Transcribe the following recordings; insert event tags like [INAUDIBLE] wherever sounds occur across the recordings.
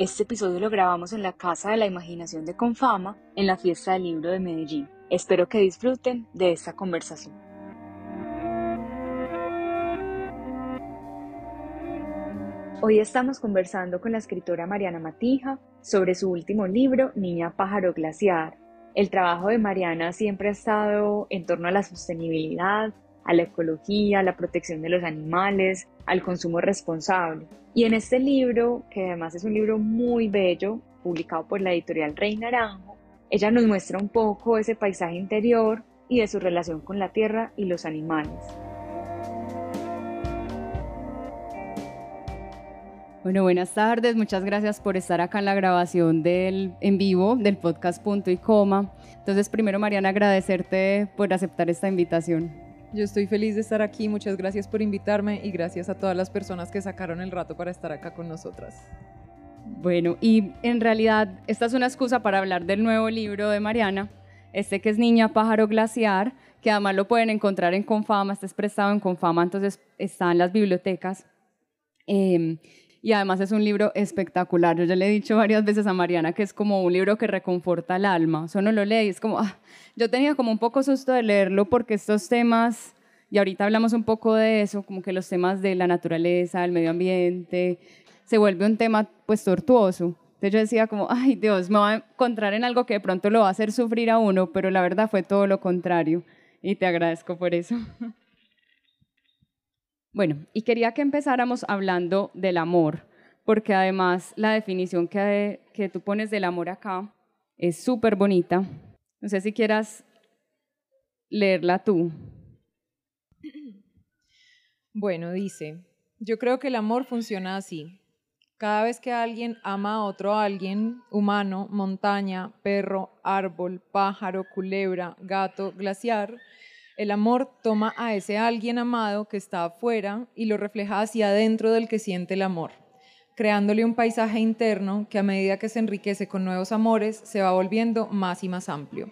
Este episodio lo grabamos en la Casa de la Imaginación de Confama en la Fiesta del Libro de Medellín. Espero que disfruten de esta conversación. Hoy estamos conversando con la escritora Mariana Matija sobre su último libro, Niña Pájaro Glaciar. El trabajo de Mariana siempre ha estado en torno a la sostenibilidad, a la ecología, a la protección de los animales, al consumo responsable. Y en este libro, que además es un libro muy bello, publicado por la editorial Rey Naranjo, ella nos muestra un poco ese paisaje interior y de su relación con la tierra y los animales. Bueno, buenas tardes, muchas gracias por estar acá en la grabación del en vivo del podcast Punto y Coma. Entonces, primero Mariana, agradecerte por aceptar esta invitación. Yo estoy feliz de estar aquí, muchas gracias por invitarme y gracias a todas las personas que sacaron el rato para estar acá con nosotras. Bueno, y en realidad esta es una excusa para hablar del nuevo libro de Mariana, este que es Niña Pájaro Glaciar, que además lo pueden encontrar en Confama, este es prestado en Confama, entonces está en las bibliotecas. Em, y además es un libro espectacular. Yo ya le he dicho varias veces a Mariana que es como un libro que reconforta el alma. O sea, uno lo lee y es como, ah, yo tenía como un poco susto de leerlo porque estos temas, y ahorita hablamos un poco de eso, como que los temas de la naturaleza, el medio ambiente, se vuelve un tema pues tortuoso. Entonces yo decía como, ay Dios, me va a encontrar en algo que de pronto lo va a hacer sufrir a uno, pero la verdad fue todo lo contrario. Y te agradezco por eso. [LAUGHS] Bueno, y quería que empezáramos hablando del amor, porque además la definición que, tú pones del amor acá es súper bonita. No sé si quieras leerla tú. Bueno, dice, yo creo que el amor funciona así. Cada vez que alguien ama a otro alguien, humano, montaña, perro, árbol, pájaro, culebra, gato, glaciar, el amor toma a ese alguien amado que está afuera y lo refleja hacia adentro del que siente el amor, creándole un paisaje interno que a medida que se enriquece con nuevos amores se va volviendo más y más amplio.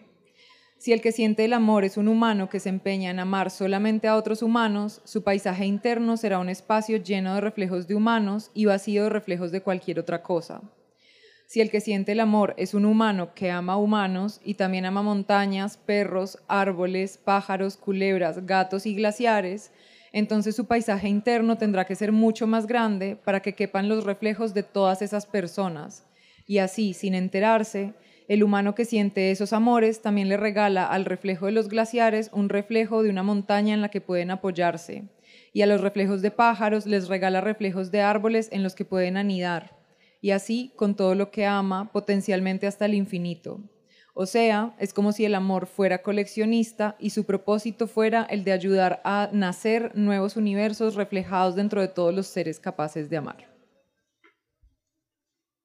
Si el que siente el amor es un humano que se empeña en amar solamente a otros humanos, su paisaje interno será un espacio lleno de reflejos de humanos y vacío de reflejos de cualquier otra cosa. Si el que siente el amor es un humano que ama humanos y también ama montañas, perros, árboles, pájaros, culebras, gatos y glaciares, entonces su paisaje interno tendrá que ser mucho más grande para que quepan los reflejos de todas esas personas. Y así, sin enterarse, el humano que siente esos amores también le regala al reflejo de los glaciares un reflejo de una montaña en la que pueden apoyarse. Y a los reflejos de pájaros les regala reflejos de árboles en los que pueden anidar y así con todo lo que ama, potencialmente hasta el infinito. O sea, es como si el amor fuera coleccionista y su propósito fuera el de ayudar a nacer nuevos universos reflejados dentro de todos los seres capaces de amar.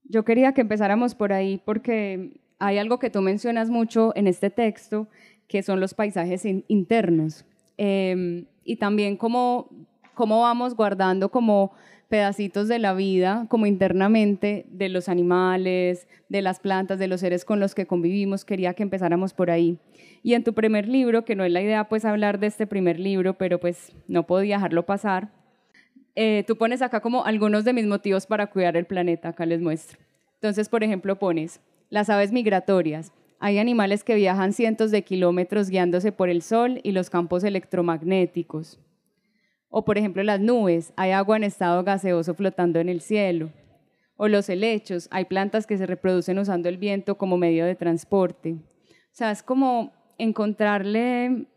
Yo quería que empezáramos por ahí porque hay algo que tú mencionas mucho en este texto, que son los paisajes internos. Em, y también cómo, cómo vamos guardando como pedacitos de la vida, como internamente, de los animales, de las plantas, de los seres con los que convivimos. Quería que empezáramos por ahí. Y en tu primer libro, que no es la idea pues hablar de este primer libro, pero pues no podía dejarlo pasar, eh, tú pones acá como algunos de mis motivos para cuidar el planeta, acá les muestro. Entonces, por ejemplo, pones las aves migratorias. Hay animales que viajan cientos de kilómetros guiándose por el sol y los campos electromagnéticos. O por ejemplo las nubes, hay agua en estado gaseoso flotando en el cielo. O los helechos, hay plantas que se reproducen usando el viento como medio de transporte. O sea, es como encontrarle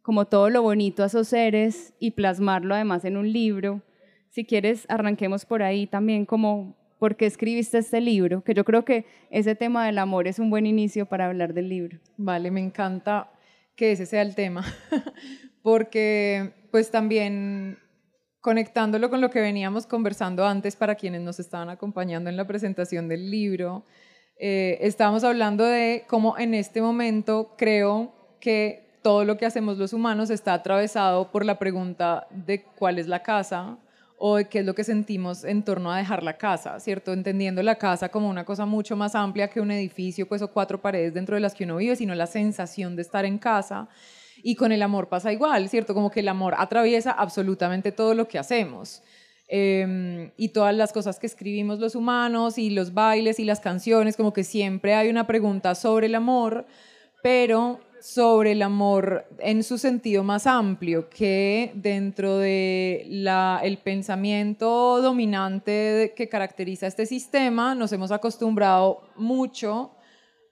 como todo lo bonito a esos seres y plasmarlo además en un libro. Si quieres, arranquemos por ahí también como por qué escribiste este libro, que yo creo que ese tema del amor es un buen inicio para hablar del libro. Vale, me encanta que ese sea el tema, [LAUGHS] porque pues también conectándolo con lo que veníamos conversando antes para quienes nos estaban acompañando en la presentación del libro, eh, estábamos hablando de cómo en este momento creo que todo lo que hacemos los humanos está atravesado por la pregunta de cuál es la casa o de qué es lo que sentimos en torno a dejar la casa, ¿cierto? Entendiendo la casa como una cosa mucho más amplia que un edificio, pues o cuatro paredes dentro de las que uno vive, sino la sensación de estar en casa y con el amor pasa igual, ¿cierto? Como que el amor atraviesa absolutamente todo lo que hacemos. em, y todas las cosas que escribimos los humanos y los bailes y las canciones, como que siempre hay una pregunta sobre el amor, pero sobre el amor en su sentido más amplio, que dentro de el pensamiento dominante que caracteriza este sistema, nos hemos acostumbrado mucho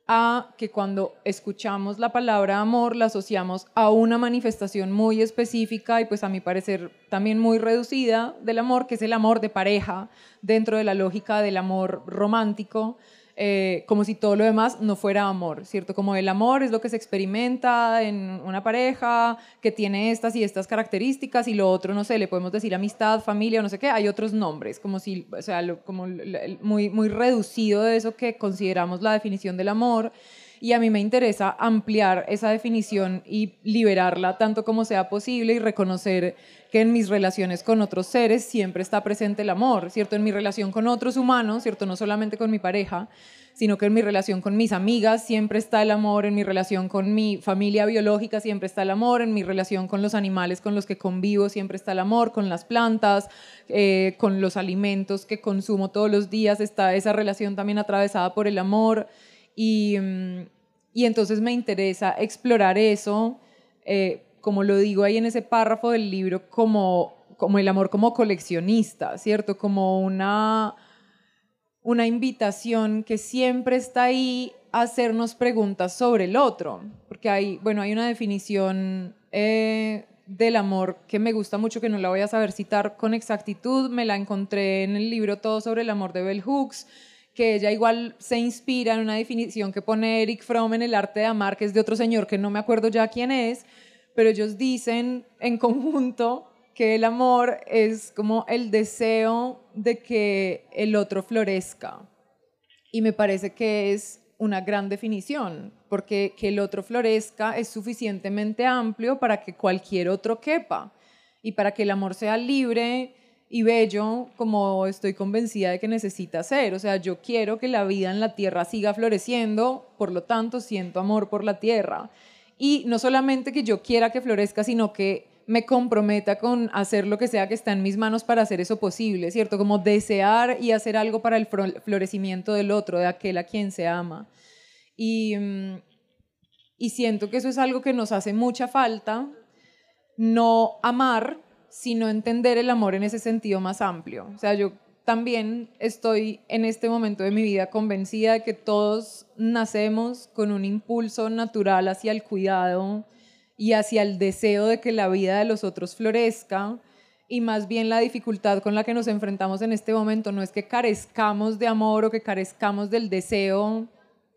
a que cuando escuchamos la palabra amor la asociamos a una manifestación muy específica y pues a mi parecer también muy reducida del amor, que es el amor de pareja dentro de la lógica del amor romántico. Eh, como si todo lo demás no fuera amor, ¿cierto? Como el amor es lo que se experimenta en una pareja que tiene estas y estas características y lo otro, no sé, le podemos decir amistad, familia no sé qué, hay otros nombres, como si, o sea, como muy, muy reducido de eso que consideramos la definición del amor y a mí me interesa ampliar esa definición y liberarla tanto como sea posible y reconocer que en mis relaciones con otros seres siempre está presente el amor, ¿cierto? En mi relación con otros humanos, ¿cierto? No solamente con mi pareja, sino que en mi relación con mis amigas siempre está el amor, en mi relación con mi familia biológica siempre está el amor, en mi relación con los animales con los que convivo siempre está el amor, con las plantas, eh, con los alimentos que consumo todos los días está esa relación también atravesada por el amor. Y, mm, y entonces me interesa explorar eso, eh, como lo digo ahí en ese párrafo del libro, como, como el amor como coleccionista, ¿cierto? Como una, una invitación que siempre está ahí a hacernos preguntas sobre el otro, porque hay, bueno, hay una definición eh, del amor que me gusta mucho, que no la voy a saber citar con exactitud, me la encontré en el libro Todo sobre el amor de Bell Hooks, que ella igual se inspira en una definición que pone Eric Fromm en el arte de amar, que es de otro señor que no me acuerdo ya quién es, pero ellos dicen en conjunto que el amor es como el deseo de que el otro florezca. Y me parece que es una gran definición, porque que el otro florezca es suficientemente amplio para que cualquier otro quepa y para que el amor sea libre y bello como estoy convencida de que necesita ser. O sea, yo quiero que la vida en la tierra siga floreciendo, por lo tanto siento amor por la tierra. Y no solamente que yo quiera que florezca, sino que me comprometa con hacer lo que sea que está en mis manos para hacer eso posible, ¿cierto? Como desear y hacer algo para el florecimiento del otro, de aquel a quien se ama. Y, mm, y siento que eso es algo que nos hace mucha falta, no amar, sino entender el amor en ese sentido más amplio. O sea, yo también estoy en este momento de mi vida convencida de que todos nacemos con un impulso natural hacia el cuidado y hacia el deseo de que la vida de los otros florezca y más bien la dificultad con la que nos enfrentamos en este momento no es que carezcamos de amor o que carezcamos del deseo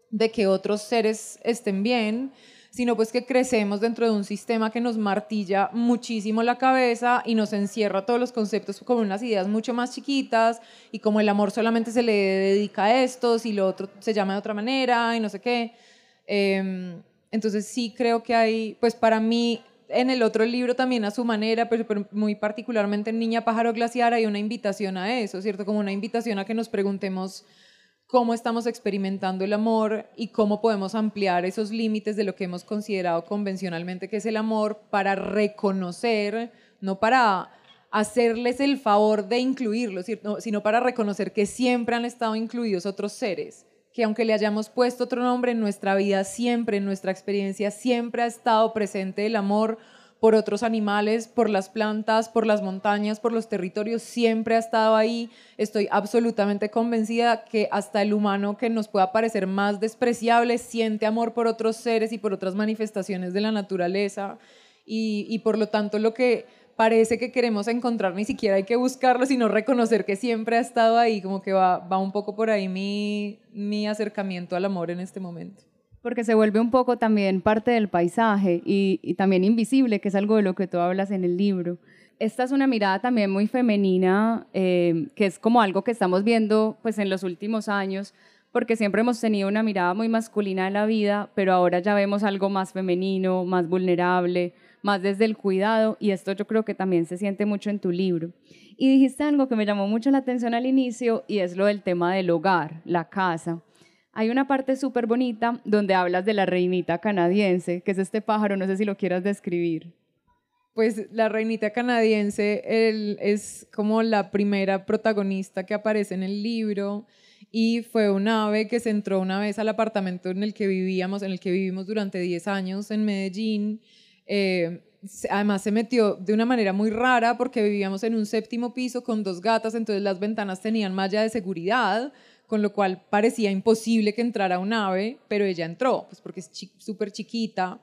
de que otros seres estén bien, sino pues que crecemos dentro de un sistema que nos martilla muchísimo la cabeza y nos encierra todos los conceptos como unas ideas mucho más chiquitas y como el amor solamente se le dedica a estos y lo otro se llama de otra manera y no sé qué. Em, entonces sí creo que hay, pues para mí en el otro libro también a su manera, pero, pero, muy particularmente en Niña Pájaro Glaciar hay una invitación a eso, ¿cierto? Como una invitación a que nos preguntemos cómo estamos experimentando el amor y cómo podemos ampliar esos límites de lo que hemos considerado convencionalmente que es el amor para reconocer, no para hacerles el favor de incluirlos, sino para reconocer que siempre han estado incluidos otros seres, que aunque le hayamos puesto otro nombre en nuestra vida, siempre, en nuestra experiencia, siempre ha estado presente el amor por otros animales, por las plantas, por las montañas, por los territorios, siempre ha estado ahí. Estoy absolutamente convencida que hasta el humano que nos pueda parecer más despreciable siente amor por otros seres y por otras manifestaciones de la naturaleza. Y, por lo tanto lo que parece que queremos encontrar ni siquiera hay que buscarlo, sino reconocer que siempre ha estado ahí, como que va, va un poco por ahí mi, mi acercamiento al amor en este momento porque se vuelve un poco también parte del paisaje y, también invisible, que es algo de lo que tú hablas en el libro. Esta es una mirada también muy femenina, eh, que es como algo que estamos viendo pues, en los últimos años, porque siempre hemos tenido una mirada muy masculina de la vida, pero ahora ya vemos algo más femenino, más vulnerable, más desde el cuidado, y esto yo creo que también se siente mucho en tu libro. Y dijiste algo que me llamó mucho la atención al inicio, y es lo del tema del hogar, la casa. Hay una parte súper bonita donde hablas de la reinita canadiense, que es este pájaro, no sé si lo quieras describir. Pues la reinita canadiense es como la primera protagonista que aparece en el libro y fue un ave que se entró una vez al apartamento en el que vivíamos, en el que vivimos durante 10 años en Medellín. Eh, además se metió de una manera muy rara porque vivíamos en un séptimo piso con dos gatas, entonces las ventanas tenían malla de seguridad, con lo cual parecía imposible que entrara un ave, pero ella entró, pues porque es súper chiquita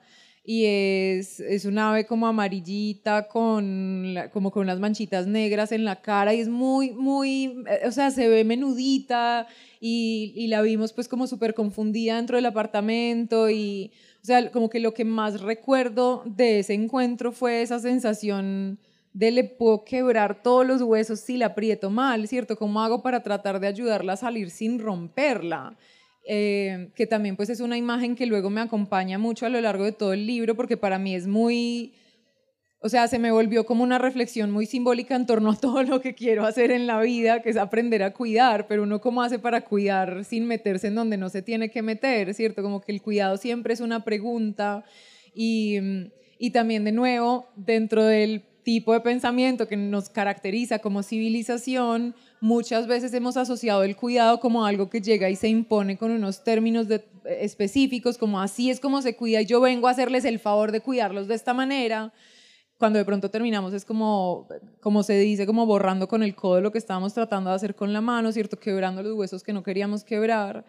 y es, es un ave como amarillita, con, como con unas manchitas negras en la cara y es muy, muy, eh, o sea, se ve menudita y, y la vimos pues como súper confundida dentro del apartamento y, o sea, como que lo que más recuerdo de ese encuentro fue esa sensación de le puedo quebrar todos los huesos si la aprieto mal, ¿cierto? ¿Cómo hago para tratar de ayudarla a salir sin romperla? Eh, que también pues es una imagen que luego me acompaña mucho a lo largo de todo el libro, porque para mí es muy, o sea, se me volvió como una reflexión muy simbólica en torno a todo lo que quiero hacer en la vida, que es aprender a cuidar, pero uno cómo hace para cuidar sin meterse en donde no se tiene que meter, ¿cierto? Como que el cuidado siempre es una pregunta y, y también de nuevo, dentro del tipo de pensamiento que nos caracteriza como civilización, muchas veces hemos asociado el cuidado como algo que llega y se impone con unos términos específicos, como así es como se cuida y yo vengo a hacerles el favor de cuidarlos de esta manera. Cuando de pronto terminamos es como, como se dice, como borrando con el codo lo que estábamos tratando de hacer con la mano, ¿cierto? Quebrando los huesos que no queríamos quebrar.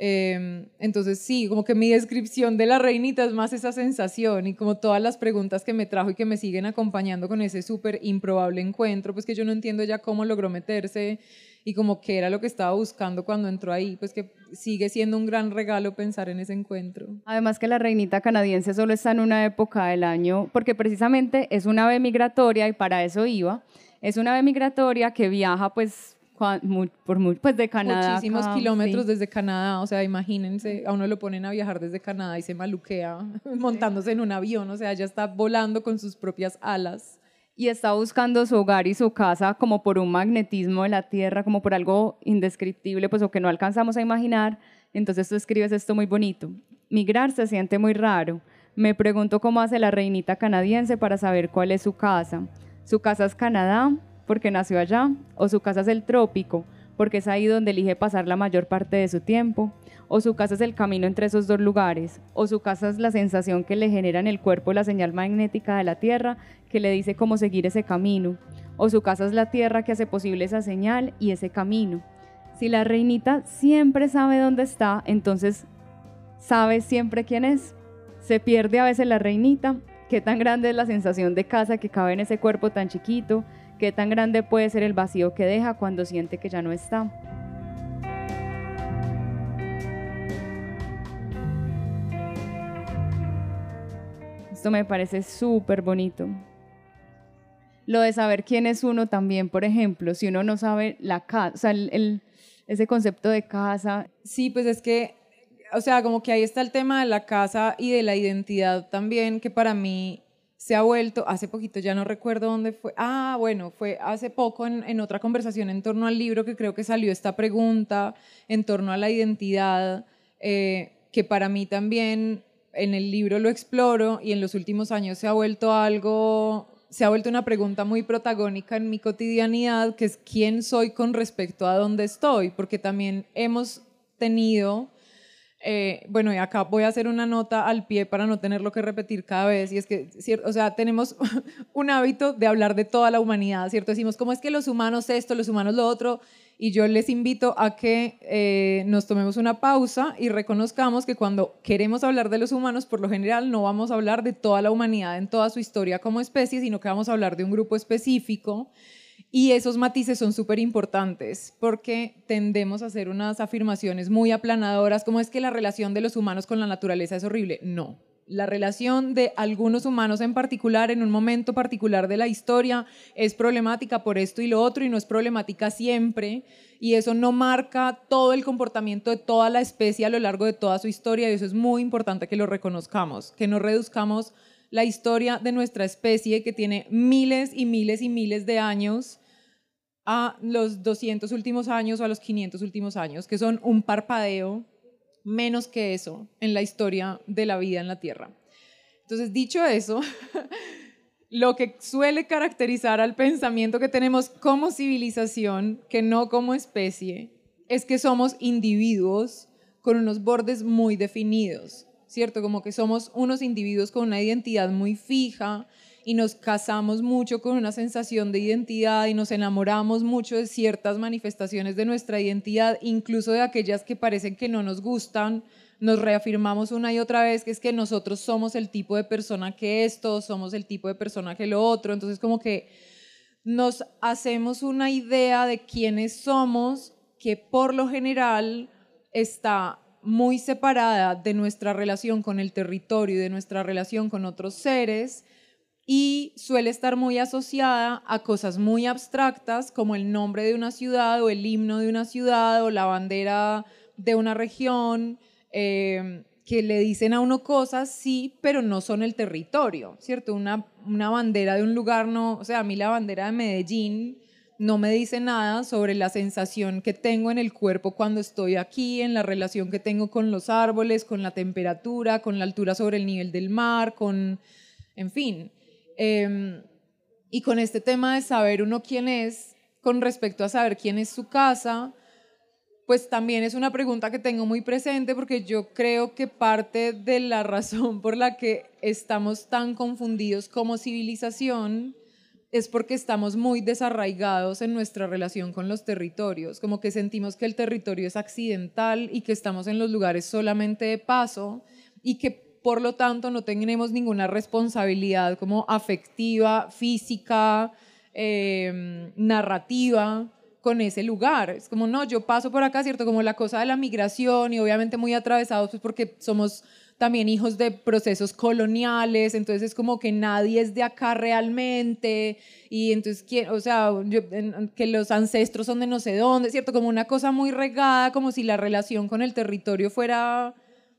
Em, entonces sí, como que mi descripción de la reinita es más esa sensación y como todas las preguntas que me trajo y que me siguen acompañando con ese súper improbable encuentro, pues que yo no entiendo ya cómo logró meterse y como que era lo que estaba buscando cuando entró ahí, pues que sigue siendo un gran regalo pensar en ese encuentro. Además que la reinita canadiense solo está en una época del año, porque precisamente es una ave migratoria y para eso iba, es una ave migratoria que viaja pues por pues de Canadá. Muchísimos kilómetros desde Canadá, o sea, imagínense, a uno lo ponen a viajar desde Canadá y se maluquea [LAUGHS] montándose en un avión, o sea, ya está volando con sus propias alas. Y está buscando su hogar y su casa como por un magnetismo de la tierra, como por algo indescriptible, pues o que no alcanzamos a imaginar. Entonces tú escribes esto muy bonito. Migrar se siente muy raro. Me pregunto cómo hace la reinita canadiense para saber cuál es su casa. Su casa es Canadá, porque nació allá, o su casa es el trópico, porque es ahí donde elige pasar la mayor parte de su tiempo, o su casa es el camino entre esos dos lugares, o su casa es la sensación que le genera en el cuerpo la señal magnética de la Tierra que le dice cómo seguir ese camino, o su casa es la Tierra que hace posible esa señal y ese camino. Si la reinita siempre sabe dónde está, entonces sabe siempre quién es. Se pierde a veces la reinita, qué tan grande es la sensación de casa que cabe en ese cuerpo tan chiquito, ¿Qué tan grande puede ser el vacío que deja cuando siente que ya no está? Esto me parece súper bonito. Lo de saber quién es uno también, por ejemplo, si uno no sabe la casa, o sea, ese concepto de casa. Sí, pues es que, o sea, como que ahí está el tema de la casa y de la identidad también, que para mí se ha vuelto, hace poquito ya no recuerdo dónde fue, ah, bueno, fue hace poco en, otra conversación en torno al libro que creo que salió esta pregunta en torno a la identidad, eh, que para mí también en el libro lo exploro y en los últimos años se ha vuelto algo, se ha vuelto una pregunta muy protagónica en mi cotidianidad, que es quién soy con respecto a dónde estoy, porque también hemos tenido eh, bueno, y acá voy a hacer una nota al pie para no tenerlo que repetir cada vez, y es que, o sea, tenemos [LAUGHS] un hábito de hablar de toda la humanidad, ¿cierto? Decimos, ¿cómo es que los humanos esto, los humanos lo otro? Y yo les invito a que eh, nos tomemos una pausa y reconozcamos que cuando queremos hablar de los humanos, por lo general no vamos a hablar de toda la humanidad en toda su historia como especie, sino que vamos a hablar de un grupo específico y esos matices son súper importantes porque tendemos a hacer unas afirmaciones muy aplanadoras, como es que la relación de los humanos con la naturaleza es horrible. No, la relación de algunos humanos en particular en un momento particular de la historia es problemática por esto y lo otro y no es problemática siempre y eso no marca todo el comportamiento de toda la especie a lo largo de toda su historia y eso es muy importante que lo reconozcamos, que no reduzcamos la historia de nuestra especie que tiene miles y miles y miles de años a los 200 últimos años o a los 500 últimos años, que son un parpadeo menos que eso en la historia de la vida en la Tierra. Entonces, dicho eso, [LAUGHS] lo que suele caracterizar al pensamiento que tenemos como civilización, que no como especie, es que somos individuos con unos bordes muy definidos, ¿cierto? Como que somos unos individuos con una identidad muy fija y nos casamos mucho con una sensación de identidad y nos enamoramos mucho de ciertas manifestaciones de nuestra identidad, incluso de aquellas que parecen que no nos gustan, nos reafirmamos una y otra vez que es que nosotros somos el tipo de persona que esto, somos el tipo de persona que lo otro, entonces como que nos hacemos una idea de quiénes somos que por lo general está muy separada de nuestra relación con el territorio y de nuestra relación con otros seres y suele estar muy asociada a cosas muy abstractas como el nombre de una ciudad o el himno de una ciudad o la bandera de una región Em, que le dicen a uno cosas, sí, pero no son el territorio, ¿cierto? Una, una bandera de un lugar no, o sea, a mí la bandera de Medellín no me dice nada sobre la sensación que tengo en el cuerpo cuando estoy aquí, en la relación que tengo con los árboles, con la temperatura, con la altura sobre el nivel del mar, con, en fin. Em, y con este tema de saber uno quién es, con respecto a saber quién es su casa, pues también es una pregunta que tengo muy presente porque yo creo que parte de la [LAUGHS] razón por la que estamos tan confundidos como civilización es porque estamos muy desarraigados en nuestra relación con los territorios, como que sentimos que el territorio es accidental y que estamos en los lugares solamente de paso y que por lo tanto no tenemos ninguna responsabilidad como afectiva, física, eh, narrativa con ese lugar. Es como, no, yo paso por acá, ¿cierto? Como la cosa de la migración y obviamente muy atravesados pues porque somos también hijos de procesos coloniales, entonces es como que nadie es de acá realmente y entonces, o sea, que los ancestros son de no sé dónde, ¿cierto? Como una cosa muy regada, como si la relación con el territorio fuera,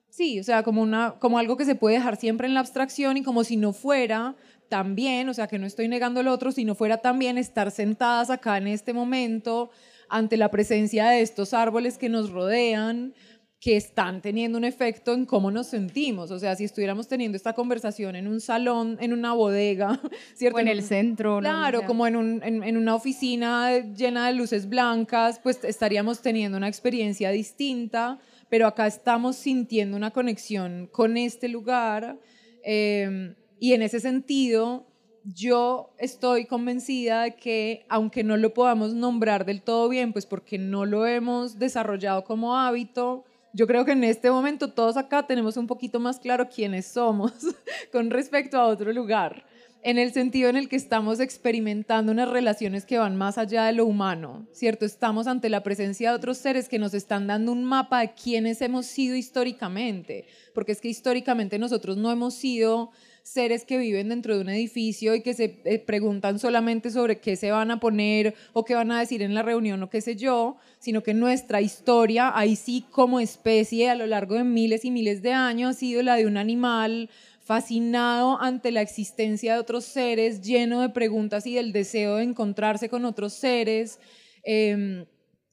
sí, o sea, como, una, como algo que se puede dejar siempre en la abstracción y como si no fuera también, o sea, que no estoy negando lo otro, sino fuera también estar sentadas acá en este momento ante la presencia de estos árboles que nos rodean, que están teniendo un efecto en cómo nos sentimos. O sea, si estuviéramos teniendo esta conversación en un salón, en una bodega, [LAUGHS] ¿cierto? O en el centro. Claro, como en, un, en, en, una oficina llena de luces blancas, pues estaríamos teniendo una experiencia distinta, pero acá estamos sintiendo una conexión con este lugar. Eh, y en ese sentido, yo estoy convencida de que aunque no lo podamos nombrar del todo bien, pues porque no lo hemos desarrollado como hábito, yo creo que en este momento todos acá tenemos un poquito más claro quiénes somos [LAUGHS] con respecto a otro lugar, en el sentido en el que estamos experimentando unas relaciones que van más allá de lo humano, ¿cierto? Estamos ante la presencia de otros seres que nos están dando un mapa de quiénes hemos sido históricamente, porque es que históricamente nosotros no hemos sido seres que viven dentro de un edificio y que se eh, preguntan solamente sobre qué se van a poner o qué van a decir en la reunión o qué sé yo, sino que nuestra historia, ahí sí como especie a lo largo de miles y miles de años, ha sido la de un animal fascinado ante la existencia de otros seres, lleno de preguntas y del deseo de encontrarse con otros seres. Em,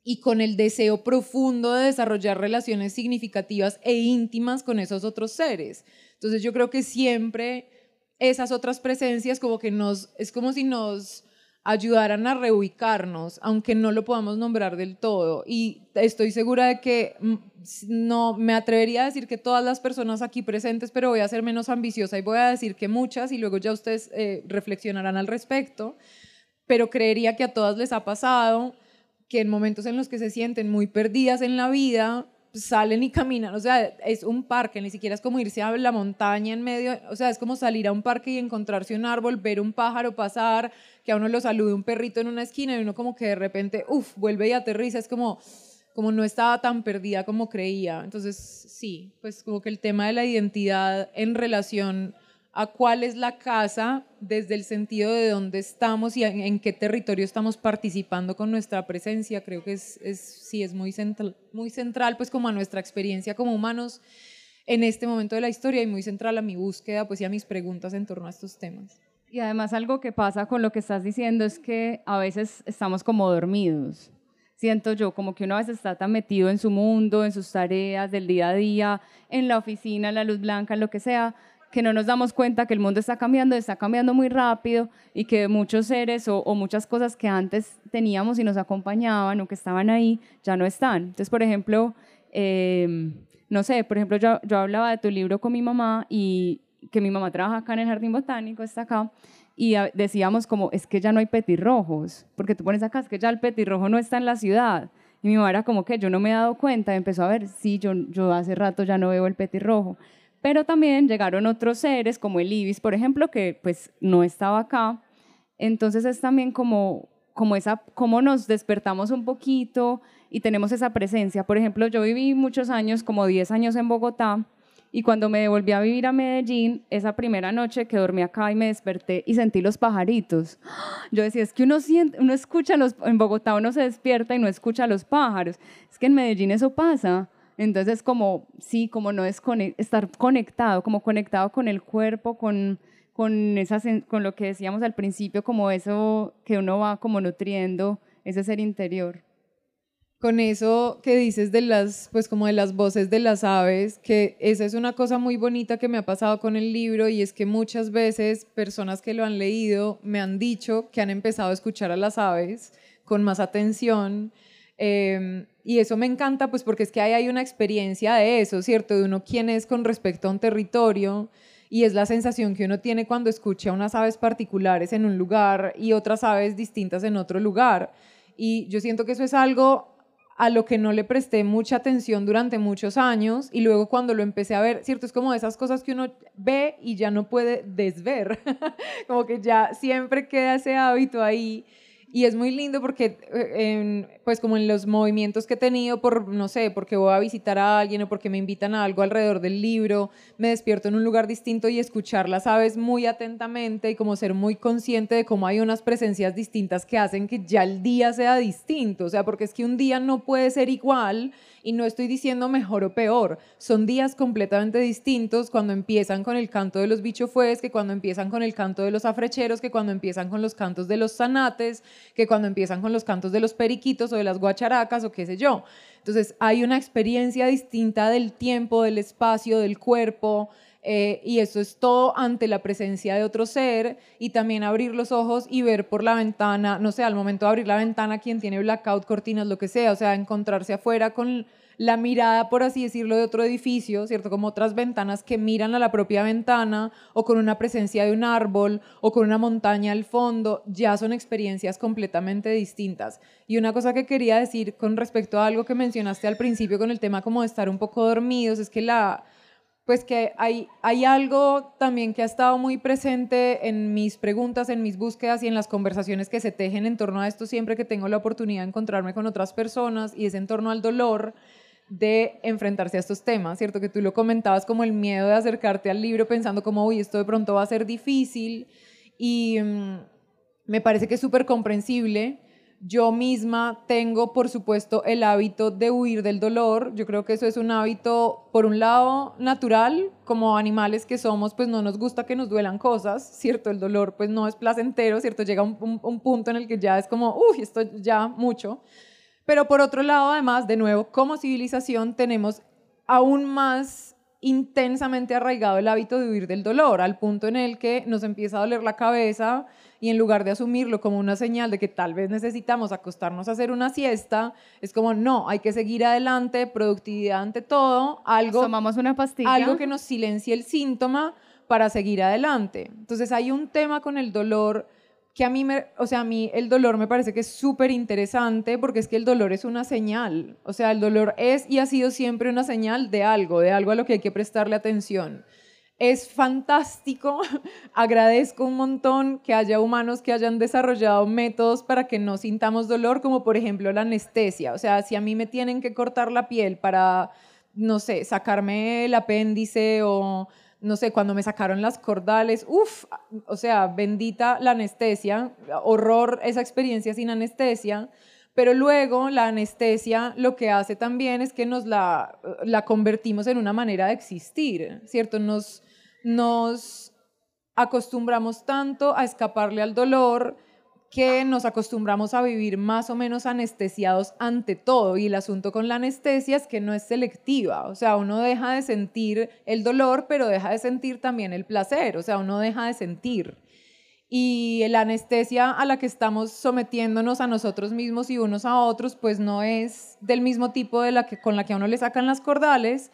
y con el deseo profundo de desarrollar relaciones significativas e íntimas con esos otros seres. Entonces yo creo que siempre esas otras presencias como que nos, es como si nos ayudaran a reubicarnos, aunque no lo podamos nombrar del todo. Y estoy segura de que mm, no me atrevería a decir que todas las personas aquí presentes, pero voy a ser menos ambiciosa y voy a decir que muchas, y luego ya ustedes eh, reflexionarán al respecto, pero creería que a todas les ha pasado que en momentos en los que se sienten muy perdidas en la vida, salen y caminan, o sea, es un parque, ni siquiera es como irse a la montaña en medio, o sea, es como salir a un parque y encontrarse un árbol, ver un pájaro pasar, que a uno lo salude un perrito en una esquina y uno como que de repente, uff, vuelve y aterriza, es como, como no estaba tan perdida como creía. Entonces, sí, pues como que el tema de la identidad en relación a cuál es la casa desde el sentido de dónde estamos y en, qué territorio estamos participando con nuestra presencia. Creo que es, sí es muy central, muy central pues como a nuestra experiencia como humanos en este momento de la historia y muy central a mi búsqueda pues y a mis preguntas en torno a estos temas. Y además algo que pasa con lo que estás diciendo es que a veces estamos como dormidos. Siento yo como que uno a veces está tan metido en su mundo, en sus tareas del día a día, en la oficina, en la luz blanca, en lo que sea, que no nos damos cuenta que el mundo está cambiando, está cambiando muy rápido y que muchos seres o, muchas cosas que antes teníamos y nos acompañaban o que estaban ahí ya no están. Entonces, por ejemplo, em, no sé, por ejemplo, yo, yo hablaba de tu libro con mi mamá y que mi mamá trabaja acá en el Jardín Botánico, está acá, y decíamos como, es que ya no hay petirrojos, porque tú pones acá, es que ya el petirrojo no está en la ciudad. Y mi mamá era como que yo no me he dado cuenta, y empezó a ver, sí, yo, yo hace rato ya no veo el petirrojo. Pero también llegaron otros seres, como el ibis, por ejemplo, que pues no estaba acá. Entonces es también como, como esa, nos despertamos un poquito y tenemos esa presencia. Por ejemplo, yo viví muchos años, como 10 años en Bogotá, y cuando me devolví a vivir a Medellín, esa primera noche que dormí acá y me desperté y sentí los pajaritos. [GASPS] Yo decía, es que uno, siente, uno escucha los, en Bogotá uno se despierta y no escucha los pájaros. Es que en Medellín eso pasa. Entonces, como, sí, como no es estar conectado, como conectado con el cuerpo, con, con, esas, con lo que decíamos al principio, como eso que uno va como nutriendo, ese ser interior con eso que dices de las, pues como de las voces de las aves, que esa es una cosa muy bonita que me ha pasado con el libro y es que muchas veces personas que lo han leído me han dicho que han empezado a escuchar a las aves con más atención. Em, y eso me encanta, pues porque es que ahí hay una experiencia de eso, ¿cierto? De uno quién es con respecto a un territorio y es la sensación que uno tiene cuando escucha unas aves particulares en un lugar y otras aves distintas en otro lugar. Y yo siento que eso es algo a lo que no le presté mucha atención durante muchos años y luego cuando lo empecé a ver, ¿cierto? Es como esas cosas que uno ve y ya no puede desver, [LAUGHS] como que ya siempre queda ese hábito ahí y es muy lindo porque, eh, pues como en los movimientos que he tenido por, no sé, porque voy a visitar a alguien o porque me invitan a algo alrededor del libro, me despierto en un lugar distinto y escuchar las aves muy atentamente y como ser muy consciente de cómo hay unas presencias distintas que hacen que ya el día sea distinto. O sea, porque es que un día no puede ser igual y no estoy diciendo mejor o peor, son días completamente distintos cuando empiezan con el canto de los bichofues, que cuando empiezan con el canto de los afrecheros, que cuando empiezan con los cantos de los zanates, que cuando empiezan con los cantos de los periquitos o de las guacharacas o qué sé yo. Entonces hay una experiencia distinta del tiempo, del espacio, del cuerpo, eh, y eso es todo ante la presencia de otro ser y también abrir los ojos y ver por la ventana, no sé, al momento de abrir la ventana, quien tiene blackout, cortinas, lo que sea, o sea, encontrarse afuera con la mirada, por así decirlo, de otro edificio, ¿cierto? Como otras ventanas que miran a la propia ventana o con una presencia de un árbol o con una montaña al fondo, ya son experiencias completamente distintas. Y una cosa que quería decir con respecto a algo que mencionaste al principio con el tema como de estar un poco dormidos, es que la pues que hay, hay algo también que ha estado muy presente en mis preguntas, en mis búsquedas y en las conversaciones que se tejen en torno a esto siempre que tengo la oportunidad de encontrarme con otras personas y es en torno al dolor de enfrentarse a estos temas, ¿cierto? Que tú lo comentabas como el miedo de acercarte al libro pensando como, uy, esto de pronto va a ser difícil y mm, me parece que es súper comprensible yo misma tengo, por supuesto, el hábito de huir del dolor. Yo creo que eso es un hábito, por un lado, natural, como animales que somos, pues no nos gusta que nos duelan cosas, ¿cierto? El dolor pues no es placentero, ¿cierto? Llega un, un punto en el que ya es como, uy, esto ya mucho. Pero por otro lado, además, de nuevo, como civilización tenemos aún más intensamente arraigado el hábito de huir del dolor, al punto en el que nos empieza a doler la cabeza y en lugar de asumirlo como una señal de que tal vez necesitamos acostarnos a hacer una siesta, es como no, hay que seguir adelante, productividad ante todo, algo tomamos una pastilla, algo que nos silencie el síntoma para seguir adelante. Entonces hay un tema con el dolor que a mí, me, o sea, a mí el dolor me parece que es súper interesante porque es que el dolor es una señal, o sea, el dolor es y ha sido siempre una señal de algo, de algo a lo que hay que prestarle atención. Es fantástico, [LAUGHS] agradezco un montón que haya humanos que hayan desarrollado métodos para que no sintamos dolor, como por ejemplo la anestesia, o sea, si a mí me tienen que cortar la piel para, no sé, sacarme el apéndice o no sé, cuando me sacaron las cordales, uff, o sea, bendita la anestesia, horror esa experiencia sin anestesia, pero luego la anestesia lo que hace también es que nos la, la convertimos en una manera de existir, ¿cierto? Nos, nos acostumbramos tanto a escaparle al dolor que nos acostumbramos a vivir más o menos anestesiados ante todo. Y el asunto con la anestesia es que no es selectiva, o sea, uno deja de sentir el dolor, pero deja de sentir también el placer, o sea, uno deja de sentir. Y la anestesia a la que estamos sometiéndonos a nosotros mismos y unos a otros, pues no es del mismo tipo de la que, con la que a uno le sacan las cordales,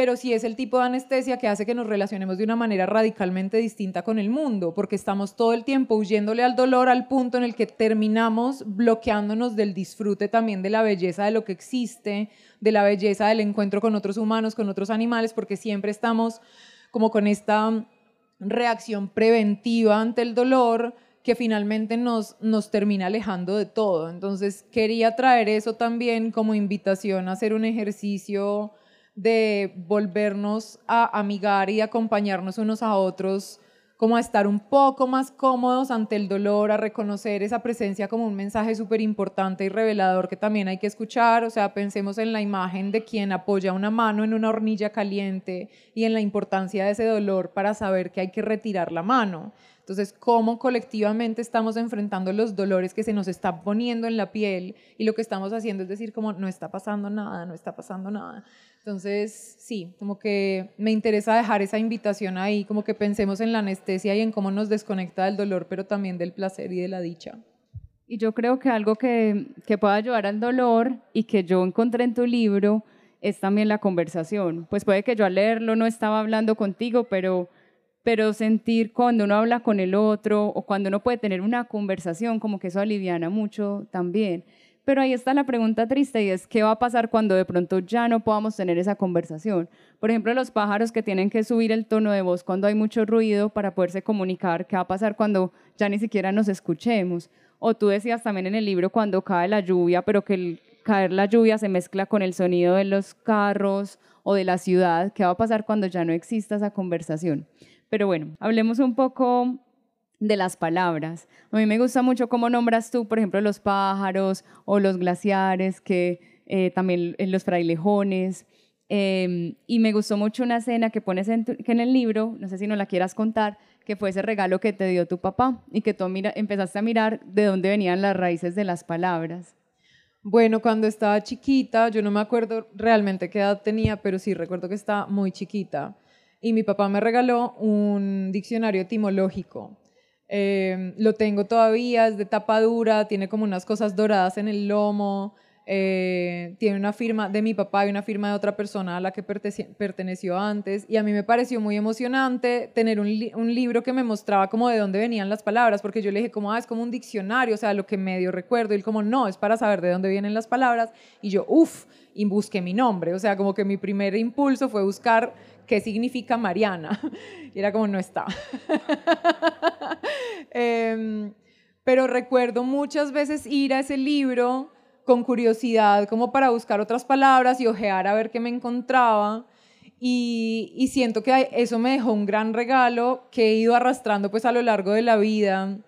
pero sí es el tipo de anestesia que hace que nos relacionemos de una manera radicalmente distinta con el mundo, porque estamos todo el tiempo huyéndole al dolor al punto en el que terminamos bloqueándonos del disfrute también de la belleza de lo que existe, de la belleza del encuentro con otros humanos, con otros animales, porque siempre estamos como con esta reacción preventiva ante el dolor que finalmente nos, nos termina alejando de todo. Entonces quería traer eso también como invitación a hacer un ejercicio de volvernos a amigar y acompañarnos unos a otros, como a estar un poco más cómodos ante el dolor, a reconocer esa presencia como un mensaje súper importante y revelador que también hay que escuchar. O sea, pensemos en la imagen de quien apoya una mano en una hornilla caliente y en la importancia de ese dolor para saber que hay que retirar la mano. Entonces, cómo colectivamente estamos enfrentando los dolores que se nos están poniendo en la piel y lo que estamos haciendo es decir como no está pasando nada, no está pasando nada. Entonces, sí, como que me interesa dejar esa invitación ahí, como que pensemos en la anestesia y en cómo nos desconecta del dolor, pero también del placer y de la dicha. Y yo creo que algo que, que pueda ayudar al dolor y que yo encontré en tu libro es también la conversación. Pues puede que yo al leerlo no estaba hablando contigo, pero, pero sentir cuando uno habla con el otro o cuando uno puede tener una conversación, como que eso aliviana mucho también. Pero ahí está la pregunta triste y es, ¿qué va a pasar cuando de pronto ya no podamos tener esa conversación? Por ejemplo, los pájaros que tienen que subir el tono de voz cuando hay mucho ruido para poderse comunicar, ¿qué va a pasar cuando ya ni siquiera nos escuchemos? O tú decías también en el libro cuando cae la lluvia, pero que el caer la lluvia se mezcla con el sonido de los carros o de la ciudad, ¿qué va a pasar cuando ya no exista esa conversación? Pero bueno, hablemos un poco de las palabras. A mí me gusta mucho cómo nombras tú, por ejemplo, los pájaros o los glaciares, que eh, también en los frailejones. Em, y me gustó mucho una escena que pones en el libro, no sé si no la quieras contar, que fue ese regalo que te dio tu papá y que tú mira, empezaste a mirar de dónde venían las raíces de las palabras. Bueno, cuando estaba chiquita, yo no me acuerdo realmente qué edad tenía, pero sí recuerdo que estaba muy chiquita. Y mi papá me regaló un diccionario etimológico Em, lo tengo todavía, es de tapa dura, tiene como unas cosas doradas en el lomo. Eh, tiene una firma de mi papá y una firma de otra persona a la que perteneció antes. Y a mí me pareció muy emocionante tener un, un, libro que me mostraba como de dónde venían las palabras, porque yo le dije como, ah, es como un diccionario, o sea, lo que medio recuerdo. Y él como, no, es para saber de dónde vienen las palabras. Y yo, uff, y busqué mi nombre. O sea, como que mi primer impulso fue buscar qué significa Mariana. [LAUGHS] Y era como, no está. [LAUGHS] Em, pero recuerdo muchas veces ir a ese libro con curiosidad, como para buscar otras palabras y ojear a ver qué me encontraba. Y, y, siento que eso me dejó un gran regalo que he ido arrastrando pues a lo largo de la vida.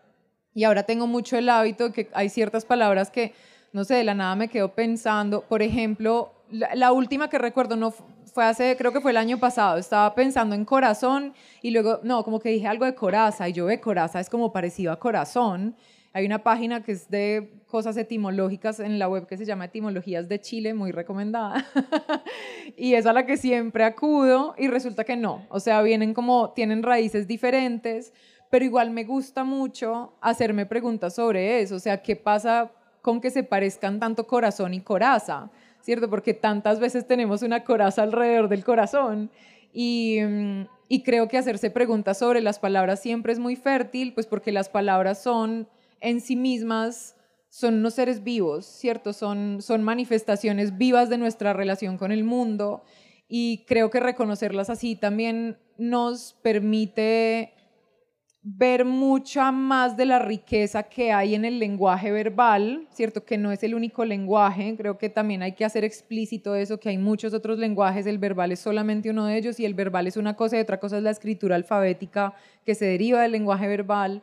Y ahora tengo mucho el hábito que hay ciertas palabras que, no sé, de la nada me quedo pensando. Por ejemplo, la, última que recuerdo no fue hace, creo que fue el año pasado, estaba pensando en corazón y luego, no, como que dije algo de coraza y yo ve coraza es como parecido a corazón. Hay una página que es de cosas etimológicas en la web que se llama Etimologías de Chile, muy recomendada. [LAUGHS] y es a la que siempre acudo y resulta que no. O sea, vienen como, tienen raíces diferentes, pero igual me gusta mucho hacerme preguntas sobre eso. O sea, ¿qué pasa con que se parezcan tanto corazón y coraza? ¿Cierto? Porque tantas veces tenemos una coraza alrededor del corazón y, mm, y, creo que hacerse preguntas sobre las palabras siempre es muy fértil, pues porque las palabras son en sí mismas, son unos seres vivos, ¿cierto? Son, son manifestaciones vivas de nuestra relación con el mundo y creo que reconocerlas así también nos permite ver mucha más de la riqueza que hay en el lenguaje verbal, ¿cierto? Que no es el único lenguaje, creo que también hay que hacer explícito eso, que hay muchos otros lenguajes, el verbal es solamente uno de ellos y el verbal es una cosa y otra cosa es la escritura alfabética que se deriva del lenguaje verbal.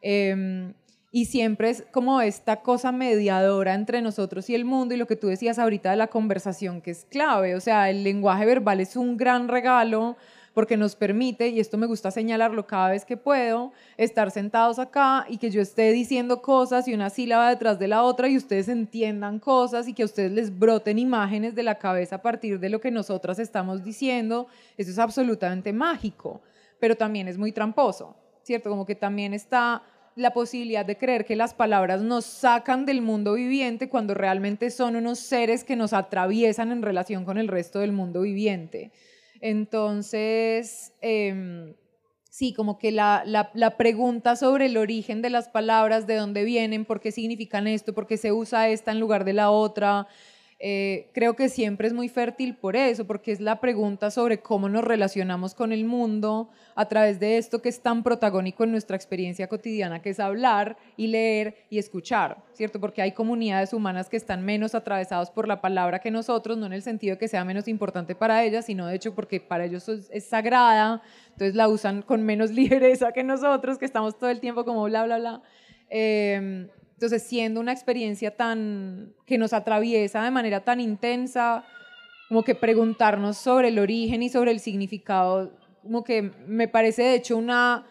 Em, y siempre es como esta cosa mediadora entre nosotros y el mundo y lo que tú decías ahorita de la conversación que es clave, o sea, el lenguaje verbal es un gran regalo porque nos permite, y esto me gusta señalarlo cada vez que puedo, estar sentados acá y que yo esté diciendo cosas y una sílaba detrás de la otra y ustedes entiendan cosas y que a ustedes les broten imágenes de la cabeza a partir de lo que nosotras estamos diciendo. Eso es absolutamente mágico, pero también es muy tramposo, ¿cierto? Como que también está la posibilidad de creer que las palabras nos sacan del mundo viviente cuando realmente son unos seres que nos atraviesan en relación con el resto del mundo viviente. Entonces, em, sí, como que la, la, pregunta sobre el origen de las palabras, de dónde vienen, por qué significan esto, por qué se usa esta en lugar de la otra, eh, creo que siempre es muy fértil por eso, porque es la pregunta sobre cómo nos relacionamos con el mundo a través de esto que es tan protagónico en nuestra experiencia cotidiana, que es hablar y leer y escuchar, ¿cierto? Porque hay comunidades humanas que están menos atravesados por la palabra que nosotros, no en el sentido de que sea menos importante para ellas, sino de hecho porque para ellos es, sagrada, entonces la usan con menos [LAUGHS] ligereza que nosotros, que estamos todo el tiempo como bla, bla, bla. Eh, entonces, siendo una experiencia tan que nos atraviesa de manera tan intensa, como que preguntarnos sobre el origen y sobre el significado, como que me parece de hecho una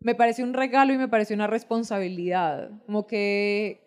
me parece un regalo y me parece una responsabilidad, como que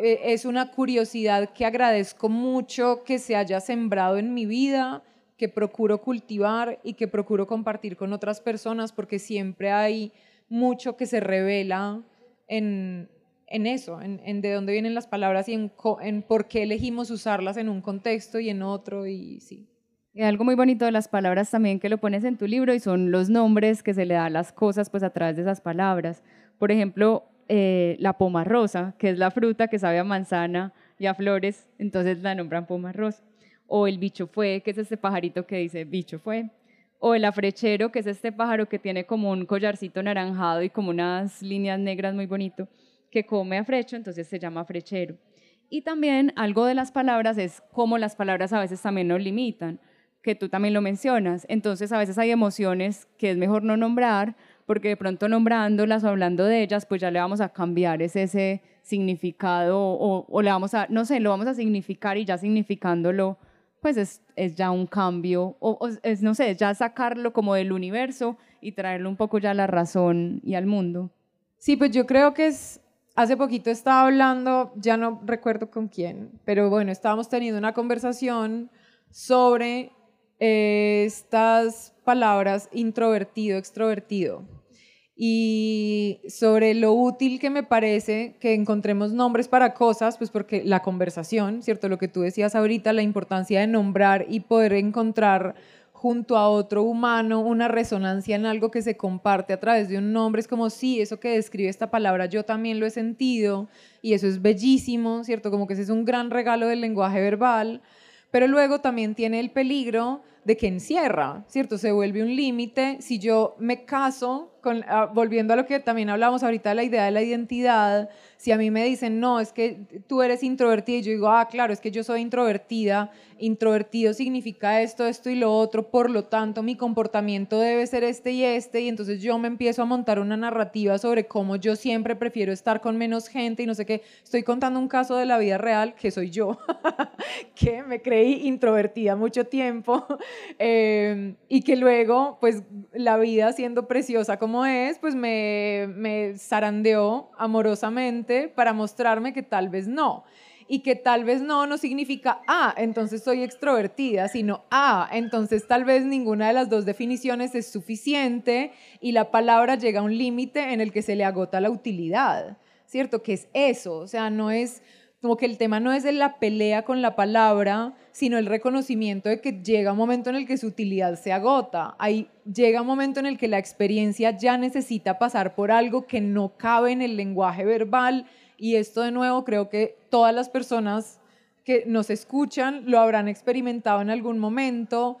eh, es una curiosidad que agradezco mucho que se haya sembrado en mi vida, que procuro cultivar y que procuro compartir con otras personas porque siempre hay mucho que se revela en, en eso, en, de dónde vienen las palabras y en, en, por qué elegimos usarlas en un contexto y en otro, y sí. Y algo muy bonito de las palabras también que lo pones en tu libro y son los nombres que se le dan a las cosas pues a través de esas palabras. Por ejemplo, eh, la poma rosa, que es la fruta que sabe a manzana y a flores, entonces la nombran poma rosa. O el bicho fue, que es este pajarito que dice bicho fue. O el afrechero, que es este pájaro que tiene como un collarcito naranjado y como unas líneas negras muy bonito que come afrecho, entonces se llama frechero. Y también algo de las palabras es cómo las palabras a veces también nos limitan, que tú también lo mencionas. Entonces a veces hay emociones que es mejor no nombrar, porque de pronto nombrándolas o hablando de ellas, pues ya le vamos a cambiar ese, ese significado o, le vamos a, no sé, lo vamos a significar y ya significándolo, pues es, es ya un cambio, o, es, no sé, ya sacarlo como del universo y traerlo un poco ya a la razón y al mundo. Sí, pues yo creo que es Hace poquito estaba hablando, ya no recuerdo con quién, pero bueno, estábamos teniendo una conversación sobre eh, estas palabras introvertido, extrovertido y sobre lo útil que me parece que encontremos nombres para cosas, pues porque la conversación, ¿cierto? Lo que tú decías ahorita, la importancia de nombrar y poder encontrar junto a otro humano una resonancia en algo que se comparte a través de un nombre. Es como, sí, eso que describe esta palabra yo también lo he sentido y eso es bellísimo, ¿cierto? Como que ese es un gran regalo del lenguaje verbal, pero luego también tiene el peligro de que encierra, ¿cierto? Se vuelve un límite. Si yo me caso, con, ah, volviendo a lo que también hablamos ahorita la idea de la identidad, si a mí me dicen, no, es que tú eres introvertida, y yo digo, ah, claro, es que yo soy introvertida, introvertido significa esto, esto y lo otro, por lo tanto mi comportamiento debe ser este y este, y entonces yo me empiezo a montar una narrativa sobre cómo yo siempre prefiero estar con menos gente y no sé qué. Estoy contando un caso de la vida real, que soy yo, [LAUGHS] que me creí introvertida mucho tiempo, [LAUGHS] eh, y que luego, pues la vida siendo preciosa como es, pues me, me zarandeó amorosamente para mostrarme que tal vez no y que tal vez no no significa, ah, entonces soy extrovertida, sino, ah, entonces tal vez ninguna de las dos definiciones es suficiente y la palabra llega a un límite en el que se le agota la utilidad, ¿cierto? Que es eso, o sea, no es como que el tema no es la pelea con la palabra, sino el reconocimiento de que llega un momento en el que su utilidad se agota. Ahí llega un momento en el que la experiencia ya necesita pasar por algo que no cabe en el lenguaje verbal y esto de nuevo creo que todas las personas que nos escuchan lo habrán experimentado en algún momento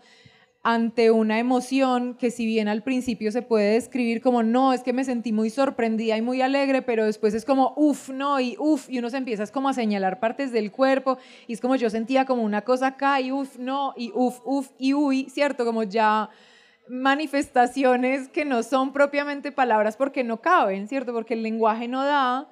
ante una emoción que si bien al principio se puede describir como no, es que me sentí muy sorprendida y muy alegre, pero después es como uff, no, y uff, y uno se empieza como a señalar partes del cuerpo y es como yo sentía como una cosa acá y uff, no, y uff, uff, y uy, ¿cierto? Como ya manifestaciones que no son propiamente palabras porque no caben, ¿cierto? Porque el lenguaje no da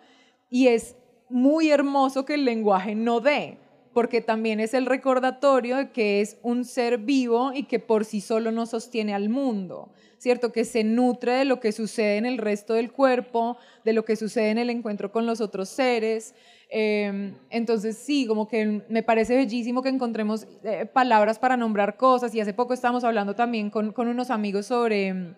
y es muy hermoso que el lenguaje no dé, porque también es el recordatorio de que es un ser vivo y que por sí solo no sostiene al mundo, ¿cierto? Que se nutre de lo que sucede en el resto del cuerpo, de lo que sucede en el encuentro con los otros seres. Em, entonces sí, como que me parece bellísimo que encontremos eh, palabras para nombrar cosas y hace poco estábamos hablando también con, con unos amigos sobre em,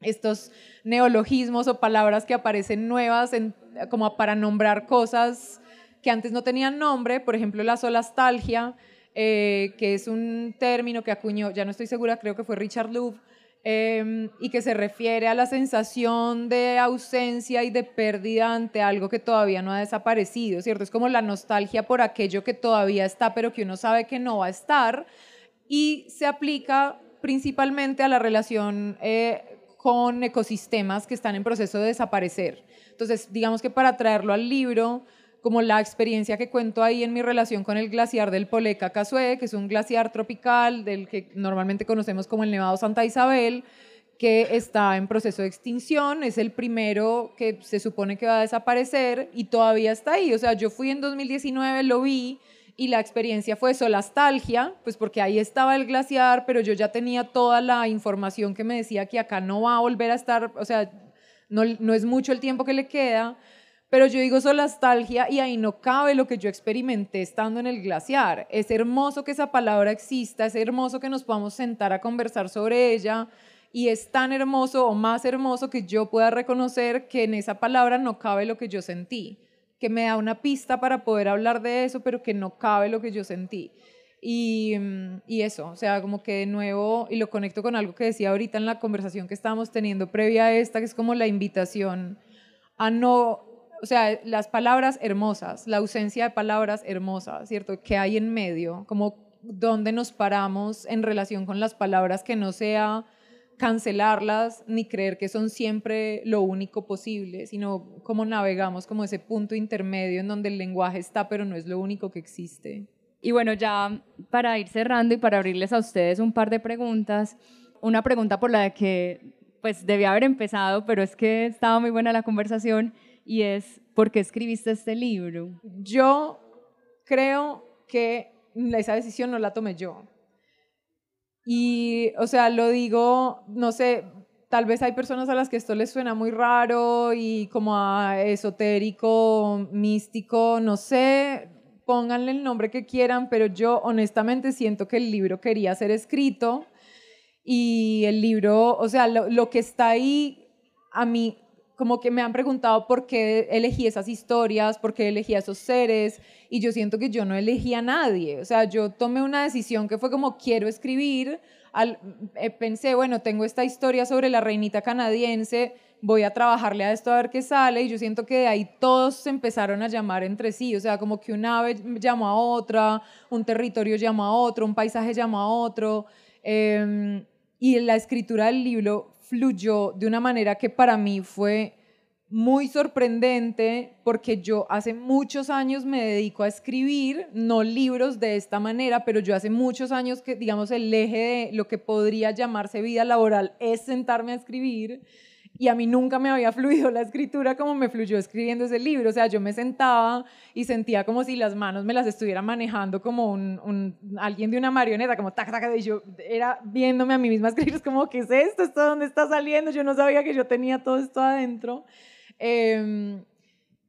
estos neologismos o palabras que aparecen nuevas en, como para nombrar cosas que antes no tenían nombre, por ejemplo la solastalgia, eh, que es un término que acuñó, ya no estoy segura, creo que fue Richard Louv, em, y que se refiere a la sensación de ausencia y de pérdida ante algo que todavía no ha desaparecido, ¿cierto? Es como la nostalgia por aquello que todavía está, pero que uno sabe que no va a estar, y se aplica principalmente a la relación eh, con ecosistemas que están en proceso de desaparecer. Entonces, digamos que para traerlo al libro, como la experiencia que cuento ahí en mi relación con el glaciar del Poleca Casué, que es un glaciar tropical del que normalmente conocemos como el Nevado Santa Isabel, que está en proceso de extinción, es el primero que se supone que va a desaparecer y todavía está ahí. O sea, yo fui en 2019, lo vi y la experiencia fue solastalgia, pues porque ahí estaba el glaciar, pero yo ya tenía toda la información que me decía que acá no va a volver a estar, o sea, no, no es mucho el tiempo que le queda pero yo digo solastalgia y ahí no cabe lo que yo experimenté estando en el glaciar. Es hermoso que esa palabra exista, es hermoso que nos podamos sentar a conversar sobre ella y es tan hermoso o más hermoso que yo pueda reconocer que en esa palabra no cabe lo que yo sentí, que me da una pista para poder hablar de eso, pero que no cabe lo que yo sentí. Y, y, eso, o sea, como que de nuevo, y lo conecto con algo que decía ahorita en la conversación que estábamos teniendo previa a esta, que es como la invitación a no o sea, las palabras hermosas, la ausencia de palabras hermosas, ¿cierto? ¿Qué hay en medio? Como dónde nos paramos en relación con las palabras que no sea cancelarlas ni creer que son siempre lo único posible, sino cómo navegamos como ese punto intermedio en donde el lenguaje está, pero no es lo único que existe. Y bueno, ya para ir cerrando y para abrirles a ustedes un par de preguntas, una pregunta por la que pues debía haber empezado, pero es que estaba muy buena la conversación y es, ¿por qué escribiste este libro? Yo creo que esa decisión no la tomé yo. Y, o sea, lo digo, no sé, tal vez hay personas a las que esto les suena muy raro y como a esotérico, místico, no sé, pónganle el nombre que quieran, pero yo honestamente siento que el libro quería ser escrito y el libro, o sea, lo, lo que está ahí a mí como que me han preguntado por qué elegí esas historias, por qué elegí a esos seres, y yo siento que yo no elegí a nadie. O sea, yo tomé una decisión que fue como quiero escribir, al, eh, pensé, bueno, tengo esta historia sobre la reinita canadiense, voy a trabajarle a esto a ver qué sale, y yo siento que de ahí todos se empezaron a llamar entre sí, o sea, como que una ave llamó a otra, un territorio llamó a otro, un paisaje llamó a otro, em, y la escritura del libro fluyó de una manera que para mí fue muy sorprendente porque yo hace muchos años me dedico a escribir, no libros de esta manera, pero yo hace muchos años que, digamos, el eje de lo que podría llamarse vida laboral es sentarme a escribir y a mí nunca me había fluido la escritura como me fluyó escribiendo ese libro. O sea, yo me sentaba y sentía como si las manos me las estuviera manejando como un, alguien de una marioneta, como tac, tac, y yo era viéndome a mí misma escribir, es como, ¿qué es esto? ¿Esto dónde está saliendo? Yo no sabía que yo tenía todo esto adentro. Em,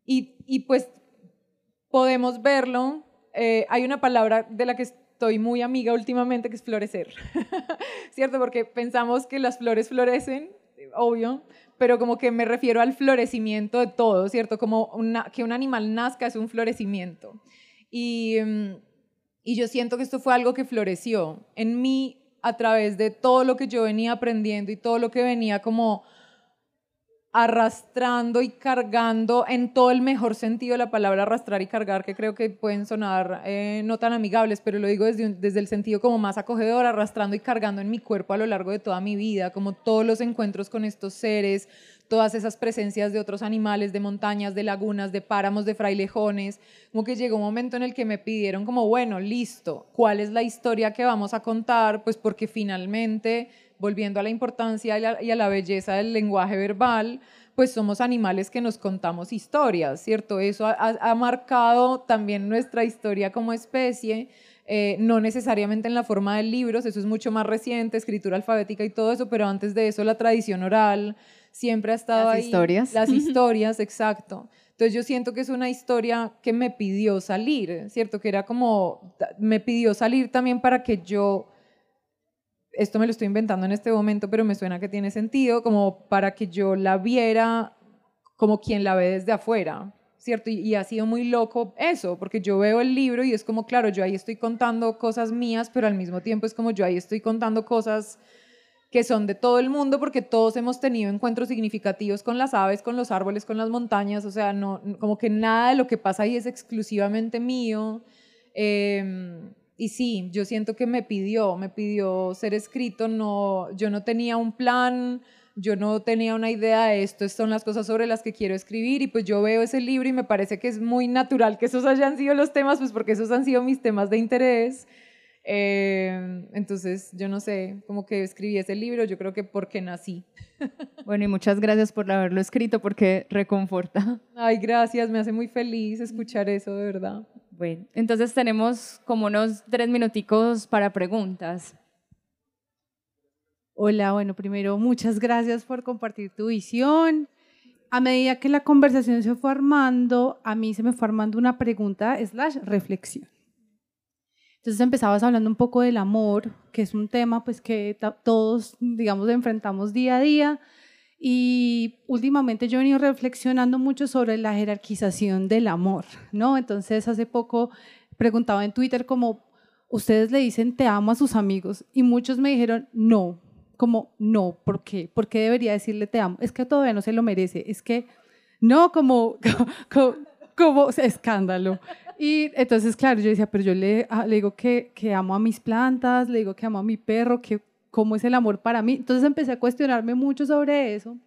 y, y, pues podemos verlo. Eh, hay una palabra de la que estoy muy amiga últimamente que es florecer, [LAUGHS] ¿cierto? Porque pensamos que las flores florecen, obvio, pero como que me refiero al florecimiento de todo, ¿cierto? Como que un animal nazca es un florecimiento. Y, mm, y yo siento que esto fue algo que floreció en mí a través de todo lo que yo venía aprendiendo y todo lo que venía como arrastrando y cargando en todo el mejor sentido de la palabra arrastrar y cargar, que creo que pueden sonar eh, no tan amigables, pero lo digo desde, desde el sentido como más acogedor, arrastrando y cargando en mi cuerpo a lo largo de toda mi vida, como todos los encuentros con estos seres, todas esas presencias de otros animales, de montañas, de lagunas, de páramos, de frailejones, como que llegó un momento en el que me pidieron como, bueno, listo, ¿cuál es la historia que vamos a contar? Pues porque finalmente volviendo a la importancia y a, la belleza del lenguaje verbal, pues somos animales que nos contamos historias, ¿cierto? Eso ha, marcado también nuestra historia como especie, eh, no necesariamente en la forma de libros, eso es mucho más reciente, escritura alfabética y todo eso, pero antes de eso la tradición oral siempre ha estado Las ahí. historias. Las historias, exacto. Entonces yo siento que es una historia que me pidió salir, ¿cierto? Que era como, me pidió salir también para que yo esto me lo estoy inventando en este momento, pero me suena que tiene sentido, como para que yo la viera como quien la ve desde afuera, ¿cierto? Y, ha sido muy loco eso, porque yo veo el libro y es como, claro, yo ahí estoy contando cosas mías, pero al mismo tiempo es como yo ahí estoy contando cosas que son de todo el mundo, porque todos hemos tenido encuentros significativos con las aves, con los árboles, con las montañas, o sea, no, como que nada de lo que pasa ahí es exclusivamente mío. Eh, y sí, yo siento que me pidió, me pidió ser escrito, no, yo no tenía un plan, yo no tenía una idea de esto, estas son las cosas sobre las que quiero escribir y pues yo veo ese libro y me parece que es muy natural que esos hayan sido los temas, pues porque esos han sido mis temas de interés. Eh, entonces, yo no sé, como que escribí ese libro, yo creo que porque nací. [LAUGHS] Bueno, y muchas gracias por haberlo escrito porque reconforta. Ay, gracias, me hace muy feliz escuchar eso, de verdad. Bueno, entonces tenemos como unos tres minuticos para preguntas. Hola, bueno, primero muchas gracias por compartir tu visión. A medida que la conversación se fue armando, a mí se me fue armando una pregunta slash reflexión. Entonces empezabas hablando un poco del amor, que es un tema pues que todos, digamos, enfrentamos día a día, y últimamente yo he venido reflexionando mucho sobre la jerarquización del amor, ¿no? Entonces hace poco preguntaba en Twitter como, ustedes le dicen te amo a sus amigos y muchos me dijeron no, como no, ¿por qué? ¿Por qué debería decirle te amo? Es que todavía no se lo merece, es que no, como, [LAUGHS] como, escándalo. Y entonces, claro, yo decía, pero yo le, ah, le digo que, que amo a mis plantas, le digo que amo a mi perro, que cómo es el amor para mí. Entonces empecé a cuestionarme mucho sobre eso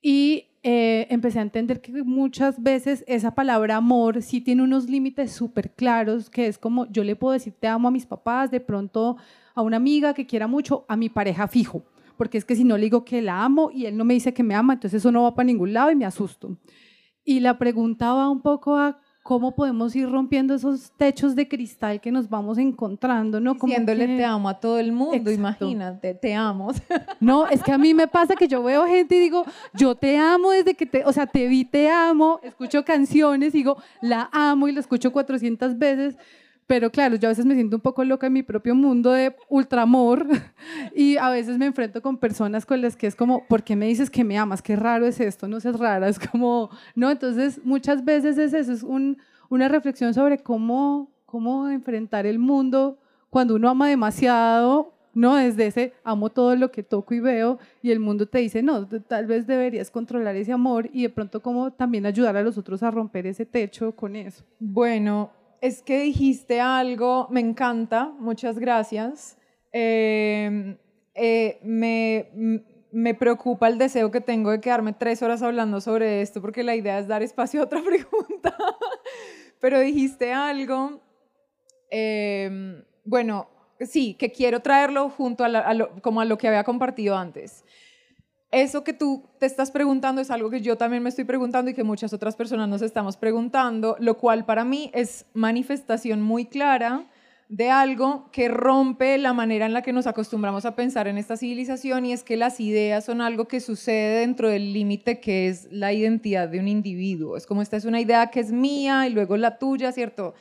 y eh, empecé a entender que muchas veces esa palabra amor sí tiene unos límites súper claros, que es como yo le puedo decir te amo a mis papás, de pronto a una amiga que quiera mucho, a mi pareja fijo, porque es que si no le digo que la amo y él no me dice que me ama, entonces eso no va para ningún lado y me asusto. Y la preguntaba un poco a cómo podemos ir rompiendo esos techos de cristal que nos vamos encontrando, ¿no? Como Diciéndole te amo a todo el mundo, imagínate, te amo. [LAUGHS] No, es que a mí me pasa que yo veo gente y digo, yo te amo desde que te, o sea, te vi, te amo, escucho canciones, digo, la amo y la escucho 400 veces, pero claro, yo a veces me siento un poco loca en mi propio mundo de ultramor [LAUGHS] y a veces me enfrento con personas con las que es como, ¿por qué me dices que me amas? Qué raro es esto, no seas rara, [LAUGHS] es como, no, entonces muchas veces es eso, es un, una reflexión sobre cómo, cómo enfrentar el mundo cuando uno ama demasiado, no desde ese amo todo lo que toco y veo y el mundo te dice, no, tal vez deberías controlar ese amor y de pronto cómo también ayudar a los otros a romper ese techo con eso. Bueno, es que dijiste algo, me encanta, muchas gracias. Em, eh, me, me, preocupa el deseo que tengo de quedarme tres horas hablando sobre esto, porque la idea es dar espacio a otra [LAUGHS] pregunta. Pero dijiste algo, em, bueno, sí, que quiero traerlo junto a, como a lo que había compartido antes eso que tú te estás preguntando es algo que yo también me estoy preguntando y que muchas otras personas nos estamos preguntando, lo cual para mí es manifestación muy clara de algo que rompe la manera en la que nos acostumbramos a pensar en esta civilización y es que las ideas son algo que sucede dentro del límite que es la identidad de un individuo. Es como esta es una idea que es mía y luego la tuya, ¿cierto?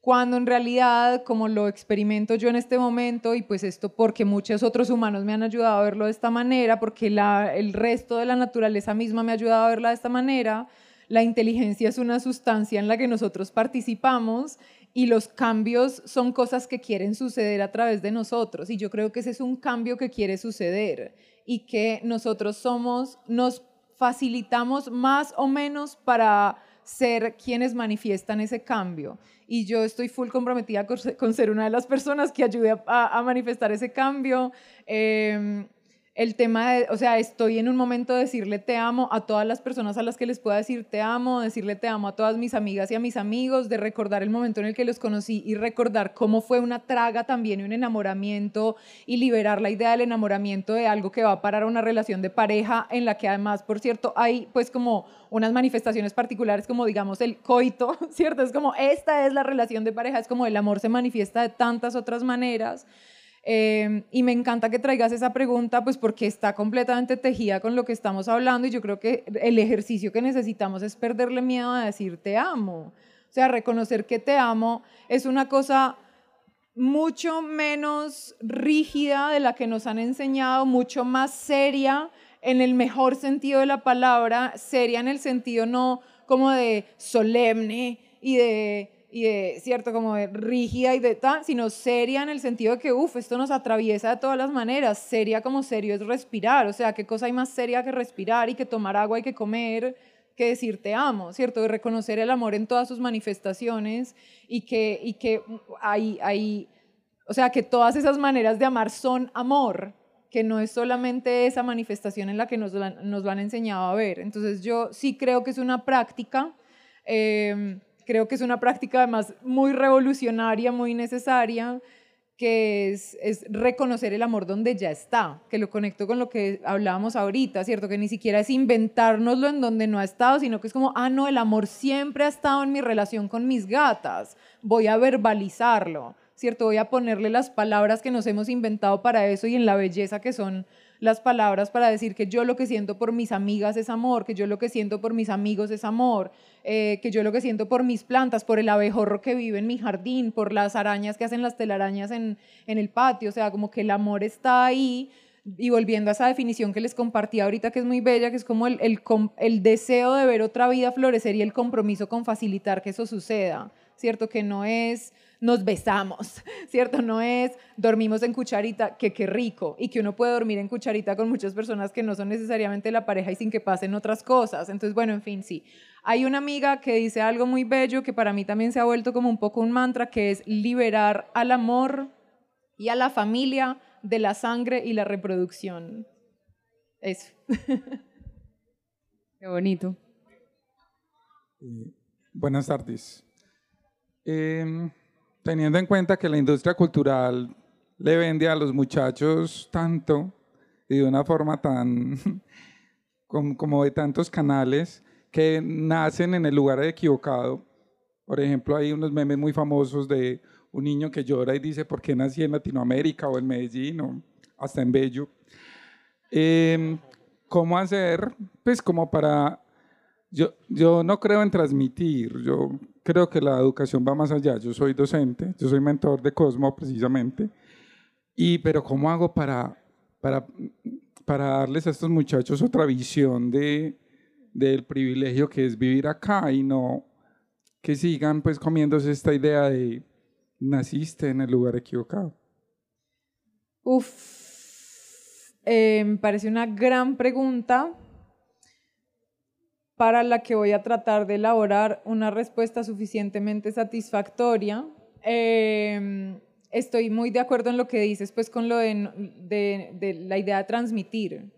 Cuando en realidad, como lo experimento yo en este momento, y pues esto porque muchos otros humanos me han ayudado a verlo de esta manera, porque el resto de la naturaleza misma me ha ayudado a verla de esta manera, la inteligencia es una sustancia en la que nosotros participamos y los cambios son cosas que quieren suceder a través de nosotros. Y yo creo que ese es un cambio que quiere suceder y que nosotros somos, nos facilitamos más o menos para ser quienes manifiestan ese cambio. Y yo estoy full comprometida con ser una de las personas que ayude a, manifestar ese cambio. Em, el tema de, o sea, estoy en un momento de decirle te amo a todas las personas a las que les pueda decir te amo, decirle te amo a todas mis amigas y a mis amigos, de recordar el momento en el que los conocí y recordar cómo fue una traga también y un enamoramiento y liberar la idea del enamoramiento de algo que va a parar una relación de pareja en la que además, por cierto, hay pues como unas manifestaciones particulares como digamos el coito, [LAUGHS] ¿cierto? Es como esta es la relación de pareja, es como el amor se manifiesta de tantas otras maneras. Em, y me encanta que traigas esa pregunta, pues porque está completamente tejida con lo que estamos hablando y yo creo que el ejercicio que necesitamos es perderle miedo a decir te amo. O sea, reconocer que te amo es una cosa mucho menos rígida de la que nos han enseñado, mucho más seria en el mejor sentido de la palabra, seria en el sentido no como de solemne y de y de, cierto, como de rígida y de tal, sino seria en el sentido de que, uff, esto nos atraviesa de todas las maneras. Seria como serio es respirar, o sea, qué cosa hay más seria que respirar y que tomar agua y que comer, que decir te amo, ¿cierto? De reconocer el amor en todas sus manifestaciones y que, y que hay, hay, o sea, que todas esas maneras de amar son amor, que no es solamente esa manifestación en la que nos, nos lo han enseñado a ver. Entonces yo sí creo que es una práctica. Eh, creo que es una práctica además muy revolucionaria, muy necesaria, que es, reconocer el amor donde ya está, que lo conecto con lo que hablábamos ahorita, ¿cierto? Que ni siquiera es inventárnoslo en donde no ha estado, sino que es como, ah, no, el amor siempre ha estado en mi relación con mis gatas, voy a verbalizarlo, ¿cierto? Voy a ponerle las palabras que nos hemos inventado para eso y en la belleza que son las palabras para decir que yo lo que siento por mis amigas es amor, que yo lo que siento por mis amigos es amor, eh, que yo lo que siento por mis plantas, por el abejorro que vive en mi jardín, por las arañas que hacen las telarañas en, en el patio, o sea, como que el amor está ahí. Y volviendo a esa definición que les compartí ahorita, que es muy bella, que es como el, el, el deseo de ver otra vida florecer y el compromiso con facilitar que eso suceda, ¿cierto? Que no es nos besamos, [LAUGHS] ¿cierto? No es dormimos en cucharita, que qué rico, y que uno puede dormir en cucharita con muchas personas que no son necesariamente la pareja y sin que pasen otras cosas. Entonces, bueno, en fin, sí. Hay una amiga que dice algo muy bello que para mí también se ha vuelto como un poco un mantra, que es liberar al amor y a la familia de la sangre y la reproducción. Eso. [LAUGHS] Qué bonito. buenas tardes. Eh, teniendo en cuenta que la industria cultural le vende a los muchachos tanto y de una forma tan [LAUGHS] como, de tantos canales que nacen en el lugar equivocado. Por ejemplo, hay unos memes muy famosos de un niño que llora y dice, ¿por qué nací en Latinoamérica o en Medellín o hasta en Bello? Em, ¿Cómo hacer? Pues como para... Yo, yo no creo en transmitir, yo creo que la educación va más allá. Yo soy docente, yo soy mentor de Cosmo precisamente. Y, pero ¿cómo hago para, para, para darles a estos muchachos otra visión de, del privilegio que es vivir acá y no que sigan pues comiéndose esta idea de naciste en el lugar equivocado? Uf, eh, me parece una gran pregunta para la que voy a tratar de elaborar una respuesta suficientemente satisfactoria. Em, estoy muy de acuerdo en lo que dices, pues con lo de, de, la idea de transmitir,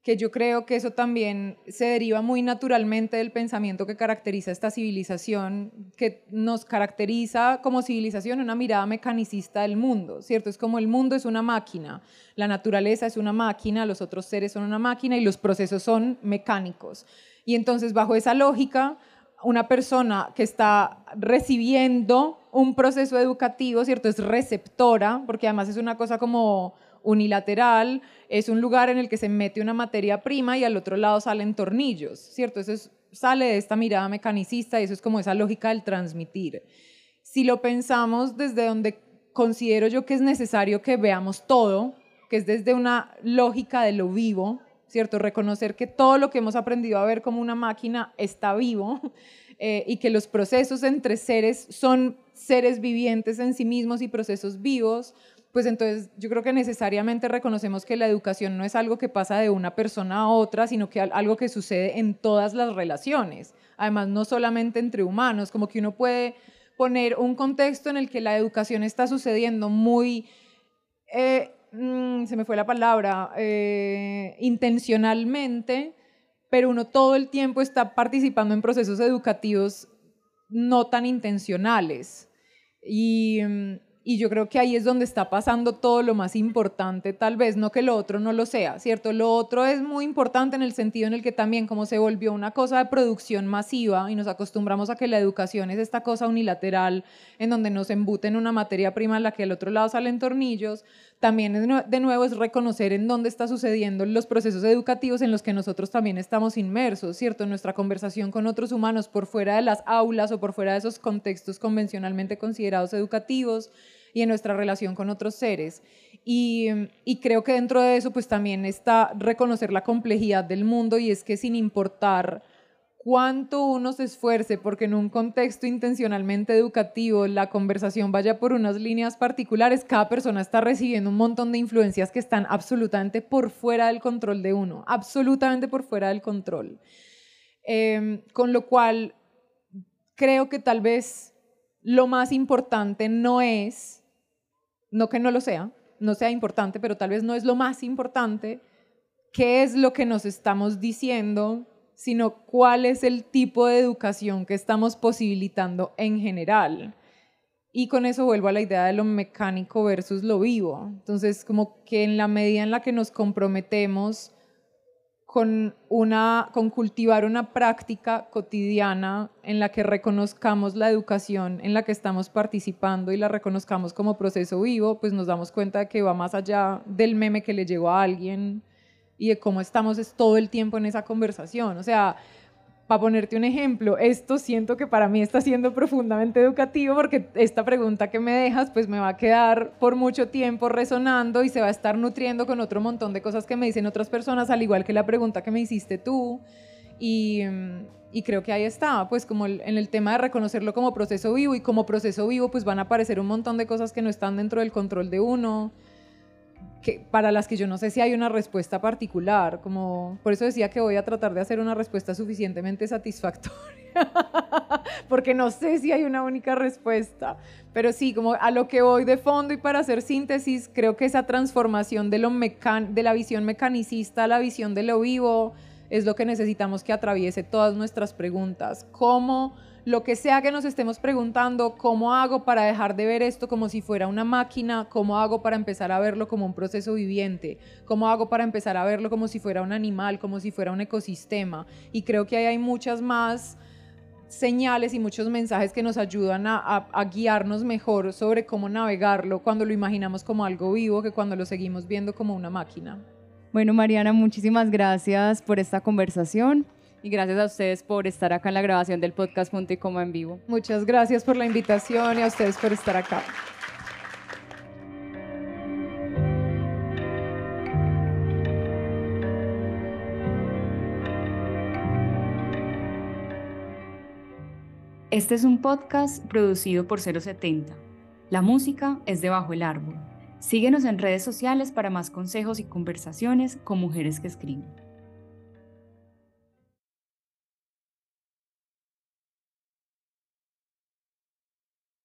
que yo creo que eso también se deriva muy naturalmente del pensamiento que caracteriza esta civilización, que nos caracteriza como civilización una mirada mecanicista del mundo, ¿cierto? Es como el mundo es una máquina, la naturaleza es una máquina, los otros seres son una máquina y los procesos son mecánicos. Y entonces, bajo esa lógica, una persona que está recibiendo un proceso educativo, ¿cierto? Es receptora, porque además es una cosa como unilateral, es un lugar en el que se mete una materia prima y al otro lado salen tornillos, ¿cierto? Eso sale de esta mirada mecanicista y eso es como esa lógica del transmitir. Si lo pensamos desde donde considero yo que es necesario que veamos todo, que es desde una lógica de lo vivo, ¿cierto? Reconocer que todo lo que hemos aprendido a ver como una máquina está vivo [LAUGHS] eh, y que los procesos entre seres son seres vivientes en sí mismos y procesos vivos, pues entonces yo creo que necesariamente reconocemos que la educación no es algo que pasa de una persona a otra, sino que algo que sucede en todas las relaciones. Además, no solamente entre humanos, como que uno puede poner un contexto en el que la educación está sucediendo muy... Eh, mm, se me fue la palabra, eh, intencionalmente, pero uno todo el tiempo está participando en procesos educativos no tan intencionales. Y, mm, y yo creo que ahí es donde está pasando todo lo más importante, tal vez, no que lo otro no lo sea, ¿cierto? Lo otro es muy importante en el sentido en el que también como se volvió una cosa de producción masiva y nos acostumbramos a que la educación es esta cosa unilateral en donde nos embuten una materia prima en la que al otro lado salen tornillos, también de nuevo es reconocer en dónde está sucediendo los procesos educativos en los que nosotros también estamos inmersos, ¿cierto? Nuestra conversación con otros humanos por fuera de las aulas o por fuera de esos contextos convencionalmente considerados educativos y en nuestra relación con otros seres. Y, y, creo que dentro de eso pues también está reconocer la complejidad del mundo y es que sin importar cuánto uno se esfuerce porque en un contexto intencionalmente educativo la conversación vaya por unas líneas particulares, cada persona está recibiendo un montón de influencias que están absolutamente por fuera del control de uno, absolutamente por fuera del control. Em, con lo cual, creo que tal vez lo más importante no es, no que no lo sea, no sea importante, pero tal vez no es lo más importante, qué es lo que nos estamos diciendo sino cuál es el tipo de educación que estamos posibilitando en general. Y con eso vuelvo a la idea de lo mecánico versus lo vivo. Entonces, como que en la medida en la que nos comprometemos con, una, con cultivar una práctica cotidiana en la que reconozcamos la educación en la que estamos participando y la reconozcamos como proceso vivo, pues nos damos cuenta de que va más allá del meme que le llegó a alguien y de cómo estamos es todo el tiempo en esa conversación. O sea, para ponerte un ejemplo, esto siento que para mí está siendo profundamente educativo porque esta pregunta que me dejas pues me va a quedar por mucho tiempo resonando y se va a estar nutriendo con otro montón de cosas que me dicen otras personas, al igual que la pregunta que me hiciste tú. Y, creo que ahí está, pues como en el tema de reconocerlo como proceso vivo y como proceso vivo pues van a aparecer un montón de cosas que no están dentro del control de uno que, para las que yo no sé si hay una respuesta particular, como por eso decía que voy a tratar de hacer una respuesta suficientemente satisfactoria, [LAUGHS] porque no sé si hay una única respuesta, pero sí, como a lo que voy de fondo y para hacer síntesis, creo que esa transformación de, lo de la visión mecanicista a la visión de lo vivo es lo que necesitamos que atraviese todas nuestras preguntas. ¿Cómo lo que sea que nos estemos preguntando, ¿cómo hago para dejar de ver esto como si fuera una máquina? ¿Cómo hago para empezar a verlo como un proceso viviente? ¿Cómo hago para empezar a verlo como si fuera un animal, como si fuera un ecosistema? Y creo que ahí hay muchas más señales y muchos mensajes que nos ayudan a, guiarnos mejor sobre cómo navegarlo cuando lo imaginamos como algo vivo que cuando lo seguimos viendo como una máquina. Bueno, Mariana, muchísimas gracias por esta conversación y gracias a ustedes por estar acá en la grabación del podcast Punto y Coma en vivo. Muchas gracias por la invitación y a ustedes por estar acá. Este es un podcast producido por 070. La música es de Bajo el Árbol. Síguenos en redes sociales para más consejos y conversaciones con mujeres que escriben.